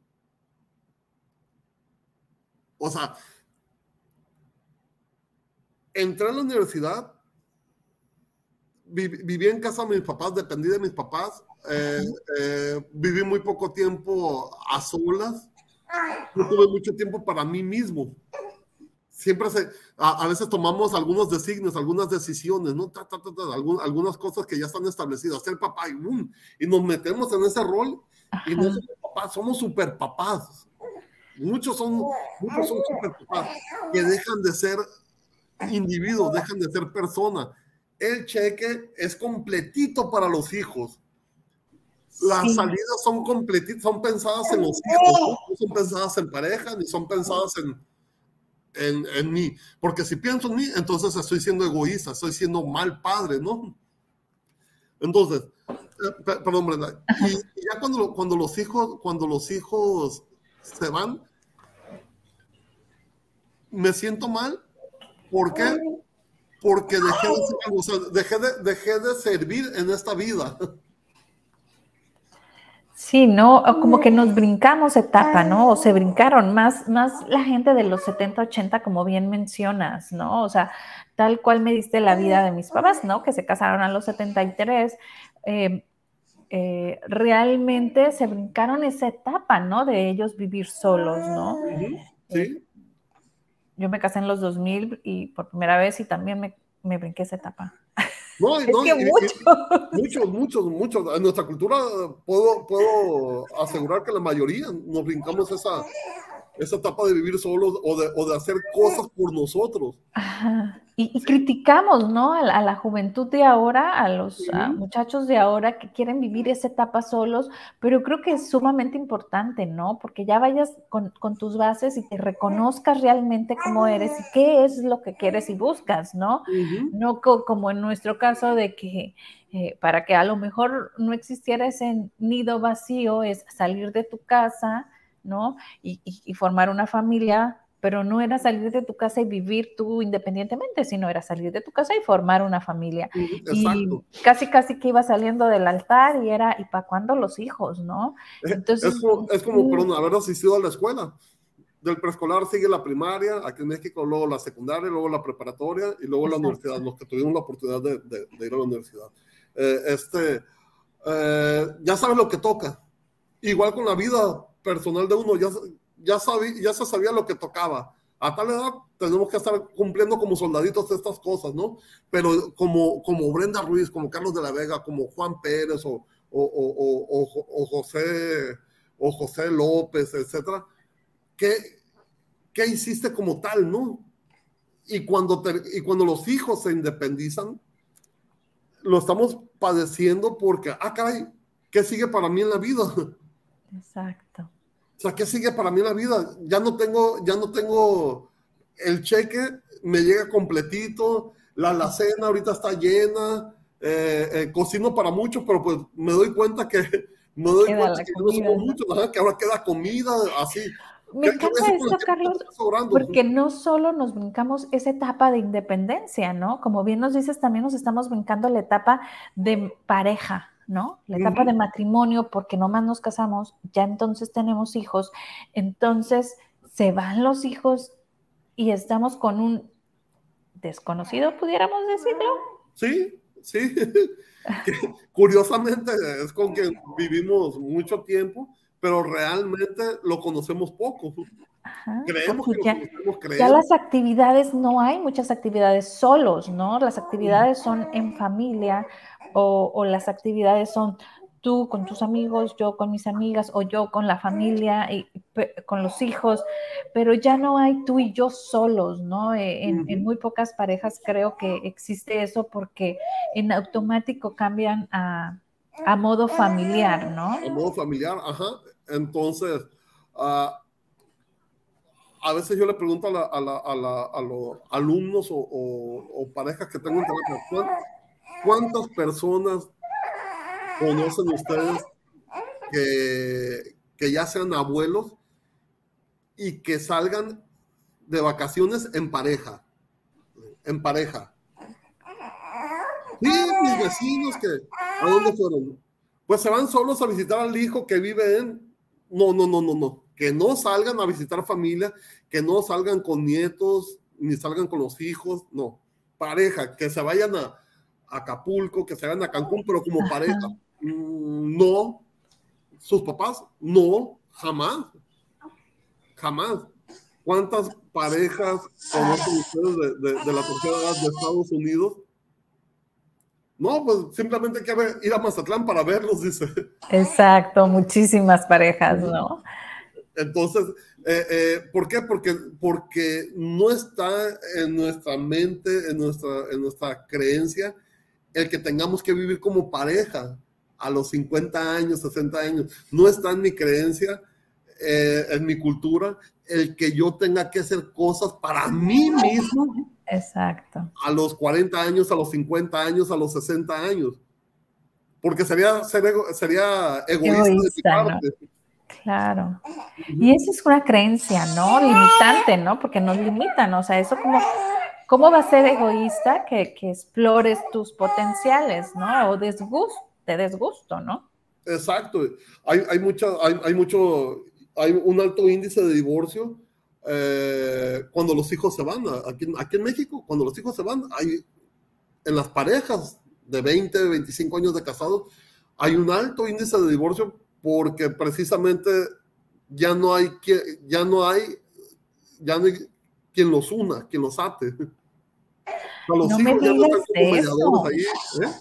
O sea, entré a la universidad, viví en casa de mis papás, dependí de mis papás, eh, eh, viví muy poco tiempo a solas, no tuve mucho tiempo para mí mismo. Siempre se, a, veces tomamos algunos designios, algunas decisiones, ¿no? algunas cosas que ya están establecidas, ser papá y boom, y nos metemos en ese rol y no somos papás, somos super papás. Muchos son, muchos son que dejan de ser individuos, dejan de ser personas. El cheque es completito para los hijos. Las salidas son completitas, son pensadas en los hijos, no son pensadas en pareja, ni son pensadas en, en, en, mí. Porque si pienso en mí, entonces estoy siendo egoísta, estoy siendo mal padre, ¿no? Entonces, eh, perdón, Brenda. Y, ya cuando, cuando los hijos, cuando los hijos se van, me siento mal. ¿Por qué? Porque dejé de, o sea, dejé de, dejé de servir en esta vida. Sí, ¿no? Como que nos brincamos etapa, ¿no? O se brincaron más, más la gente de los 70, 80, como bien mencionas, ¿no? O sea, tal cual me diste la vida de mis papás, ¿no? Que se casaron a los 73. Eh, eh, realmente se brincaron esa etapa, ¿no? De ellos vivir solos, ¿no? Sí. Eh, yo me casé en los 2000 y por primera vez y también me, me brinqué esa etapa. No, es que muchos, muchos, muchos. En nuestra cultura puedo, puedo asegurar que la mayoría nos brincamos esa, esa etapa de vivir solos o de, o de hacer cosas por nosotros. Y, criticamos, ¿no? A la, juventud de ahora, a los muchachos de ahora que quieren vivir esa etapa solos, pero creo que es sumamente importante, ¿no? Porque ya vayas con, con tus bases y te reconozcas realmente cómo eres y qué es lo que quieres y buscas, ¿no? No como en nuestro caso de que eh, para que a lo mejor no existiera ese nido vacío, es salir de tu casa, ¿no? Y, formar una familia, pero no era salir de tu casa y vivir tú independientemente, sino era salir de tu casa y formar una familia. Y casi, casi que iba saliendo del altar y era, ¿y para cuándo los hijos, no? Entonces, es, como, perdón, haber asistido a la escuela. Del preescolar sigue la primaria, aquí en México, luego la secundaria, luego la preparatoria y luego la universidad, los que tuvimos la oportunidad de, ir a la universidad. Eh, este, eh, ya sabes lo que toca. Igual con la vida, personal de uno ya, ya, sabía, ya se sabía lo que tocaba. A tal edad tenemos que estar cumpliendo como soldaditos estas cosas, ¿no? Pero como, como Brenda Ruiz, como Carlos de la Vega, como Juan Pérez o, o, o, o José, o José López, etcétera, ¿qué, ¿qué hiciste como tal, no? Y cuando, y cuando los hijos se independizan, lo estamos padeciendo porque, ah, caray, ¿qué sigue para mí en la vida? Exacto. O sea, ¿qué sigue para mí la vida? Ya no tengo, ya no tengo el cheque, me llega completito, la alacena ahorita está llena, eh, eh, cocino para muchos, pero pues me doy cuenta que me doy cuenta que no somos muchos, que ahora queda comida, así. Me encanta esto, Carlos, porque no solo nos brincamos esa etapa de independencia, ¿no? Como bien nos dices, también nos estamos brincando la etapa de pareja, ¿no? La etapa de matrimonio, porque nomás nos casamos, ya entonces tenemos hijos, entonces se van los hijos y estamos con un desconocido, pudiéramos decirlo. Sí, sí. Curiosamente es con quien vivimos mucho tiempo, pero realmente lo conocemos poco. Creemos que ya, ya las actividades, no hay muchas actividades solos, ¿no? Las actividades son en familia, o, las actividades son tú con tus amigos, yo con mis amigas o yo con la familia y con los hijos, pero ya no hay tú y yo solos, ¿no? Eh, en, muy pocas parejas creo que existe eso porque en automático cambian a, modo familiar, ¿no? A modo familiar, ajá. Entonces, ah, a veces yo le pregunto a, los alumnos o, parejas que tengo en terapia, ¿Cuántas personas conocen ustedes que, ya sean abuelos y que salgan de vacaciones en pareja? En pareja. Sí, mis vecinos que, ¿a dónde fueron? Pues se van solos a visitar al hijo que vive en... No, no, no, no, no. Que no salgan a visitar familia, que no salgan con nietos, ni salgan con los hijos, no. Pareja, que se vayan a, Acapulco, que se vayan a Cancún, pero como pareja. Mm, no. Sus papás, no, jamás. Jamás. ¿Cuántas parejas conocen ustedes de, la tercera edad de Estados Unidos? No, pues simplemente hay que ir a Mazatlán para verlos, dice. Exacto, muchísimas parejas, ¿no? Entonces, eh, eh, ¿por qué? Porque, porque no está en nuestra mente, en nuestra, en nuestra creencia, el que tengamos que vivir como pareja. a los 50 años, 60 años. No está en mi creencia, eh, en mi cultura, el que yo tenga que hacer cosas para mí mismo. Exacto. A los 40 años, a los 50 años, a los 60 años. Porque sería, sería egoísta, Claro. Y esa es una creencia, ¿no? Limitante, ¿no? Porque nos limitan, o sea, eso como, ¿cómo va a ser egoísta que, que explores tus potenciales, ¿no? O desgusto, de desgusto, ¿no? Exacto. Hay, hay, mucho, hay, hay, mucho, hay un alto índice de divorcio eh, cuando los hijos se van. Aquí, aquí en México, cuando los hijos se van, hay en las parejas de 20, 25 años de casados, hay un alto índice de divorcio porque precisamente ya no hay, ya no hay, ya no hay quien los una, quien los ate. Los no hijos como mediadores ahí. ¿eh?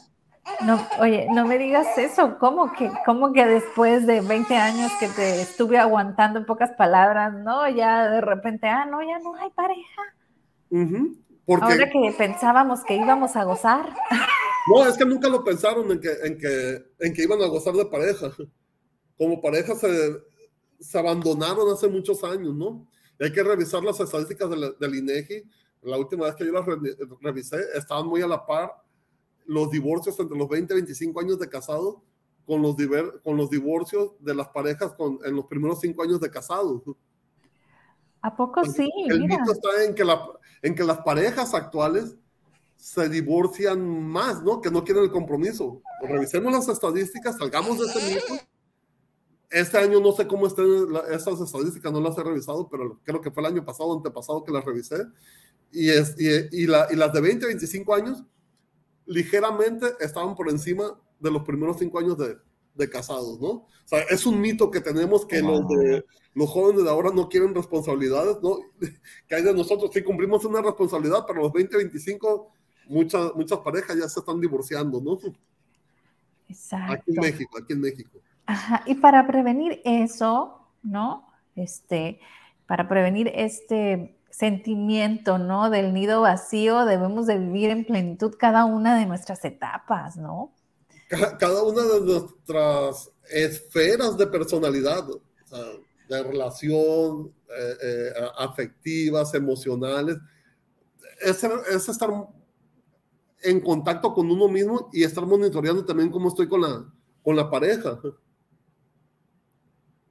No, oye, no me digas eso. ¿Cómo que, ¿Cómo que después de 20 años que te estuve aguantando en pocas palabras, no? Ya de repente, ah, no, ya no hay pareja. porque, Ahora que pensábamos que íbamos a gozar. No, es que nunca lo pensaron en que, en que, en que iban a gozar de pareja. Como pareja se, se abandonaron hace muchos años, ¿no? Y hay que revisar las estadísticas del, del INEGI. La última vez que yo las revisé, estaban muy a la par los divorcios entre los 20 y 25 años de casado con los, con los divorcios de las parejas con, en los primeros cinco años de casado. ¿A poco sí? El mito está en que, la, en que las parejas actuales se divorcian más, ¿no? Que no quieren el compromiso. Revisemos las estadísticas, salgamos de ese mito. Este año no sé cómo están esas estadísticas, no las he revisado, pero creo que fue el año pasado, antepasado que las revisé. Y, es, y, y, la, y las de 20 a 25 años ligeramente estaban por encima de los primeros cinco años de, de casados, ¿no? O sea, es un mito que tenemos que los, de, los jóvenes de ahora no quieren responsabilidades, ¿no? Que hay de nosotros, sí cumplimos una responsabilidad, pero los 20, 25, muchas, muchas parejas ya se están divorciando, ¿no? Exacto. Aquí en México, aquí en México. Ajá, y para prevenir eso, ¿no? Este, para prevenir este sentimiento, ¿no? Del nido vacío, debemos de vivir en plenitud cada una de nuestras etapas, ¿no? Cada una de nuestras esferas de personalidad, de relación, eh, eh, afectivas, emocionales, es, es, estar en contacto con uno mismo y estar monitoreando también cómo estoy con la, con la pareja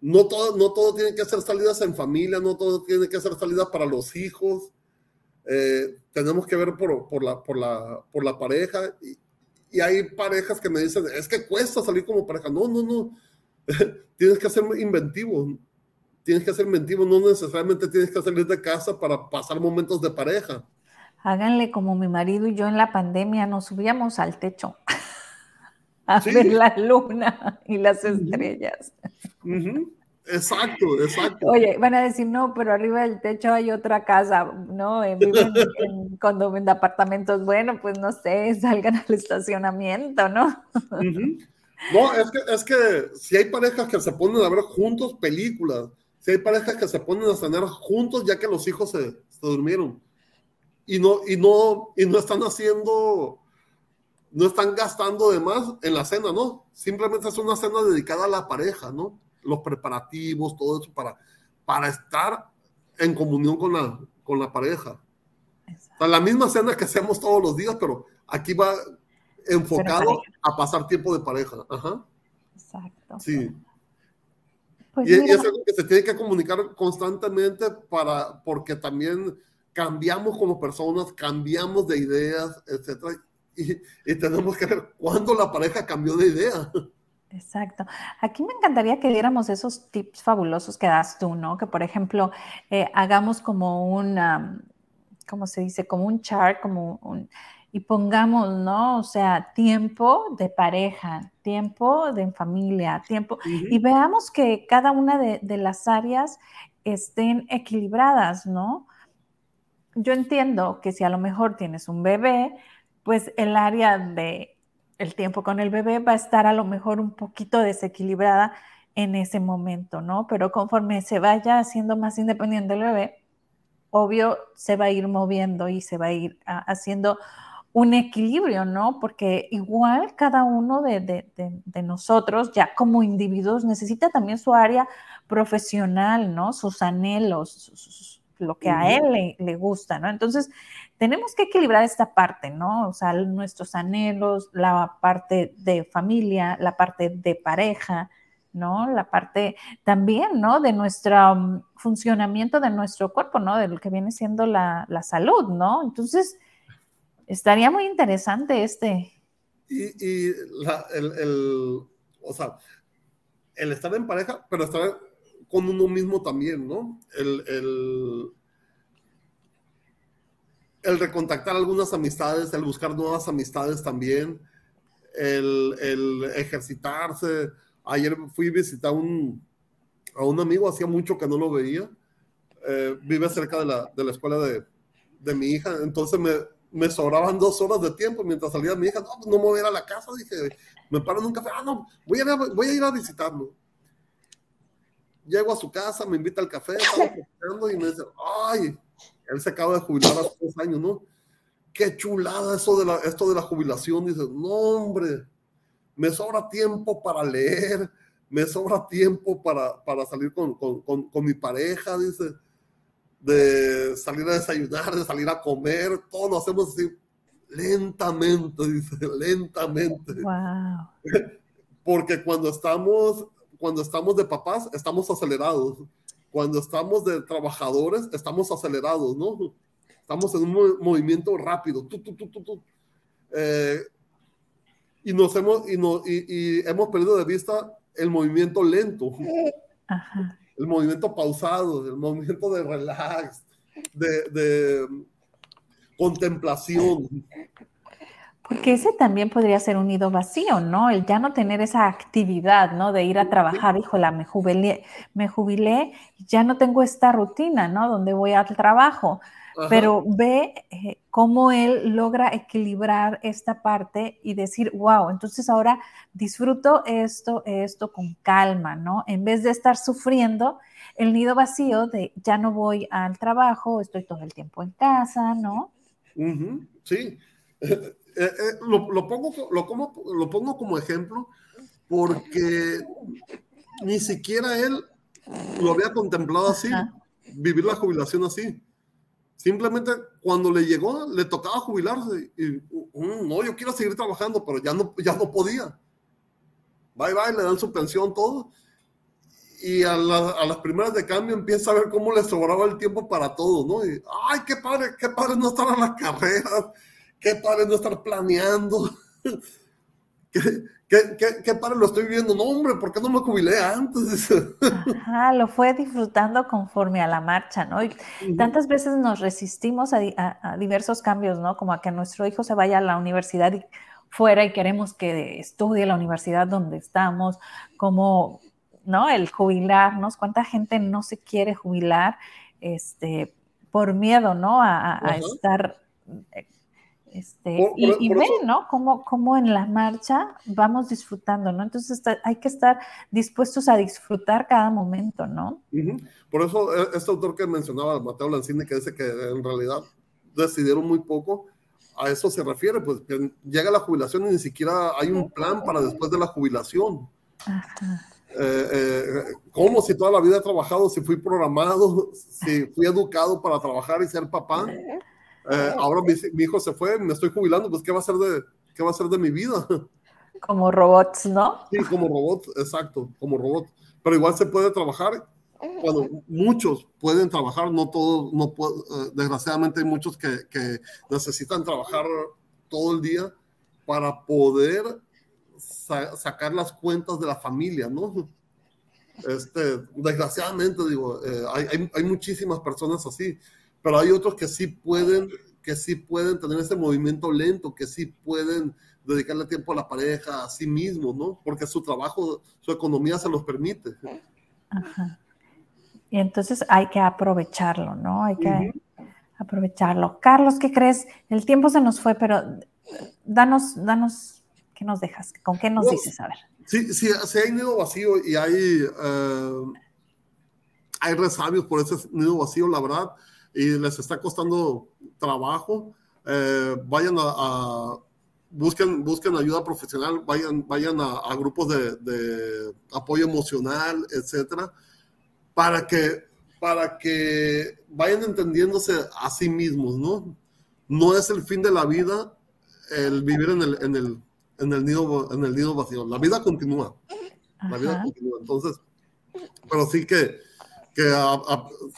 no todo, no todo tiene que ser salidas en familia, no todo tiene que ser salidas para los hijos. Eh, tenemos que ver por, la pareja. Y, y, hay parejas que me dicen, es que cuesta salir como pareja. No, no, no. tienes que ser inventivo. Tienes que ser inventivo. No necesariamente tienes que salir de casa para pasar momentos de pareja. Háganle como mi marido y yo en la pandemia nos subíamos al techo a ver la luna y las estrellas. Exacto, exacto. Oye, van a decir, no, pero arriba del techo hay otra casa, ¿no? Viven en, condominio de apartamentos. Bueno, pues no sé, salgan al estacionamiento, ¿no? No, es que, es que si hay parejas que se ponen a ver juntos películas, si hay parejas que se ponen a cenar juntos ya que los hijos se, se durmieron y no, y, no, y no están haciendo no están gastando de más en la cena, ¿no? Simplemente es una cena dedicada a la pareja, ¿no? Los preparativos, todo eso para, para estar en comunión con la, con la pareja. la misma cena que hacemos todos los días, pero aquí va enfocado a pasar tiempo de pareja. Ajá. Exacto. Sí. Pues y, es algo que se tiene que comunicar constantemente para, porque también cambiamos como personas, cambiamos de ideas, etcétera y, tenemos que ver cuándo la pareja cambió de idea. Exacto. Aquí me encantaría que diéramos esos tips fabulosos que das tú, ¿no? Que por ejemplo, eh, hagamos como un, ¿cómo se dice? Como un chart, como un, y pongamos, ¿no? O sea, tiempo de pareja, tiempo de familia, tiempo, y veamos que cada una de, de, las áreas estén equilibradas, ¿no? Yo entiendo que si a lo mejor tienes un bebé, pues el área de el tiempo con el bebé va a estar a lo mejor un poquito desequilibrada en ese momento, ¿no? Pero conforme se vaya haciendo más independiente el bebé, obvio se va a ir moviendo y se va a ir haciendo un equilibrio, ¿no? Porque igual cada uno de, nosotros, ya como individuos, necesita también su área profesional, ¿no? Sus anhelos, lo que a él le, gusta, ¿no? Entonces, tenemos que equilibrar esta parte, ¿no? O sea, nuestros anhelos, la parte de familia, la parte de pareja, ¿no? La parte también, ¿no? De nuestro mm, funcionamiento de nuestro cuerpo, ¿no? De lo que viene siendo la, la salud, ¿no? Entonces, Estaría muy interesante este. Y, el, o sea, el estar en pareja, pero estar con uno mismo también, ¿no? El, el, el recontactar algunas amistades, el buscar nuevas amistades también, el, ejercitarse. Ayer fui a visitar a un amigo, hacía mucho que no lo veía. Eh, vive cerca de la, de la escuela de, de mi hija, entonces me, sobraban dos horas de tiempo mientras salía mi hija. No, pues no me voy a ir a la casa. Dije, me paro en un café. Ah, no, voy a, ir a, visitarlo. Llego a su casa, me invita al café, y me dice, ay, él se acaba de jubilar hace tres años, ¿no? Qué chulada eso de la, esto de la jubilación. Dice, no, hombre, me sobra tiempo para leer, me sobra tiempo para, para salir con, con, con, con mi pareja, dice de salir a desayunar, de salir a comer, todo lo hacemos así lentamente, dice, lentamente. Wow. Porque cuando estamos, cuando estamos de papás, estamos acelerados. Cuando estamos de trabajadores, estamos acelerados, ¿no? Estamos en un movimiento rápido. Eh, y nos hemos, y, no, y, y hemos perdido de vista el movimiento lento. Ajá el movimiento pausado, el movimiento de relax, de, contemplación. Porque ese también podría ser un nido vacío, ¿no? El ya no tener esa actividad, ¿no? De ir a trabajar, híjola, me jubilé, me jubilé, ya no tengo esta rutina, ¿no? Donde voy al trabajo pero ve eh, cómo él logra equilibrar esta parte y decir, wow, entonces ahora disfruto esto, esto con calma, ¿no? En vez de estar sufriendo el nido vacío de ya no voy al trabajo, estoy todo el tiempo en casa, ¿no? sí, eh, eh, lo, pongo, lo, como, lo pongo como ejemplo porque ni siquiera él lo había contemplado así, vivir la jubilación así. Simplemente cuando le llegó, le tocaba jubilarse y mm, no, yo quiero seguir trabajando, pero ya no, ya no podía. Bye bye, le dan su pensión, todo. Y a, las primeras de cambio empieza a ver cómo le sobraba el tiempo para todo, ¿no? Y, ay, qué padre, qué padre no estar en las carreras, qué padre no estar planeando. ¿Qué, qué, qué padre lo estoy viendo? No, hombre, ¿por qué no me jubilé antes? Ajá, lo fue disfrutando conforme a la marcha, ¿no? Y tantas veces nos resistimos a, diversos cambios, ¿no? Como a que nuestro hijo se vaya a la universidad y fuera y queremos que estudie la universidad donde estamos, como, ¿no? El jubilarnos, ¿cuánta gente no se quiere jubilar? Este, por miedo, ¿no? A, a estar este, y, ven, ¿no? Cómo, en la marcha vamos disfrutando, ¿no? Entonces hay que estar dispuestos a disfrutar cada momento, ¿no? Por eso eh, este autor que mencionaba, Mateo Lancini, que dice que en realidad decidieron muy poco, a eso se refiere, pues que llega la jubilación y ni siquiera hay un plan para después de la jubilación. Eh, eh, ¿Cómo si toda la vida he trabajado, si fui programado, si fui educado para trabajar y ser papá? Eh, ahora mi, hijo se fue, me estoy jubilando, pues ¿qué va a ser de, qué va a ser de mi vida? Como robots, ¿no? Sí, como robots, exacto, como robot. Pero igual se puede trabajar, bueno, muchos pueden trabajar, no todos, no eh, desgraciadamente hay muchos que, que, necesitan trabajar todo el día para poder sacar las cuentas de la familia, ¿no? Este, desgraciadamente, digo, eh, hay, hay, hay muchísimas personas así pero hay otros que sí pueden, que sí pueden tener ese movimiento lento, que sí pueden dedicarle tiempo a la pareja, a sí mismos, ¿no? Porque su trabajo, su economía se los permite. Ajá. Y entonces hay que aprovecharlo, ¿no? Hay que aprovecharlo. Carlos, ¿qué crees? El tiempo se nos fue, pero danos, danos, ¿qué nos dejas? ¿Con qué nos dices? A ver. Sí, sí, sí, hay nido vacío y hay, eh, hay resabios por ese nido vacío, la verdad y les está costando trabajo. eh, vayan a, busquen, busquen ayuda profesional, vayan, vayan a, grupos de, de, apoyo emocional, etcétera, para que, para que vayan entendiéndose a sí mismos, ¿no? No es el fin de la vida el vivir en el, en el, en el, nido, en el nido vacío. La vida continúa. La vida continúa. Entonces, pero sí que, que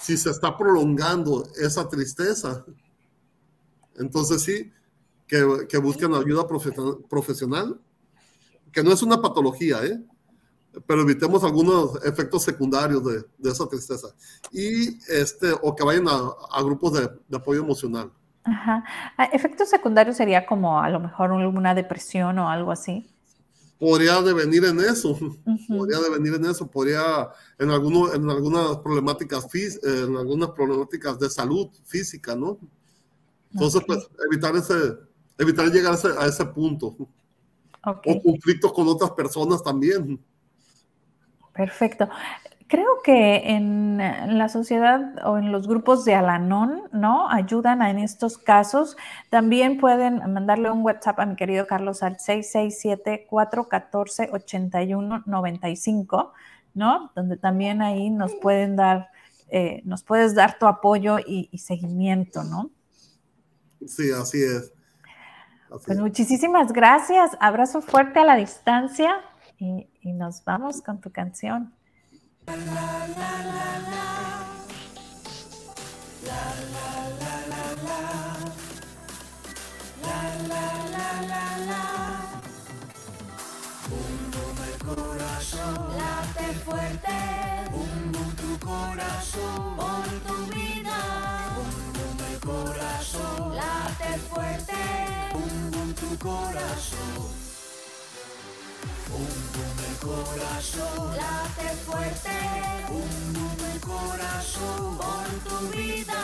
si se está prolongando esa tristeza, entonces sí, que, que busquen ayuda profesional, que no es una patología, ¿eh? pero evitemos algunos efectos secundarios de, de, esa tristeza. Y este, o que vayan a, grupos de, de, apoyo emocional. Ajá. Ah, Efectos secundarios sería como a lo mejor una depresión o algo así podría devenir en eso, podría devenir en eso, podría en, alguno, en algunas problemáticas en algunas problemáticas de salud física, ¿no? Entonces, pues, evitar ese, evitar llegar a ese, a ese punto. O conflictos con otras personas también. Perfecto. Creo que en la sociedad o en los grupos de Alanón, ¿no? Ayudan en estos casos. También pueden mandarle un WhatsApp a mi querido Carlos al 667-414-8195, ¿no? Donde también ahí nos pueden dar, eh, nos puedes dar tu apoyo y, seguimiento, ¿no? Sí, así es. pues muchísimas gracias. Abrazo fuerte a la distancia y nos vamos con tu canción. Late fuerte. Bum bum tu corazón. Por tu vida. Bum bum el corazón. Late fuerte. Bum bum tu corazón. Un boom corazón, late fuerte. Un boom corazón, por tu vida.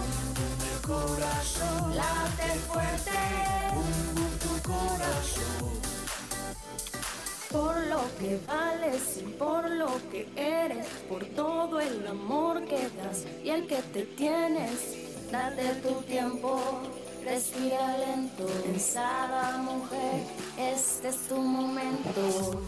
Un boom corazón, late fuerte. Un boom tu corazón. Por lo que vales y por lo que eres, por todo el amor que das y el que te tienes, date tu tiempo Respira lento, pensada mujer, este es tu momento.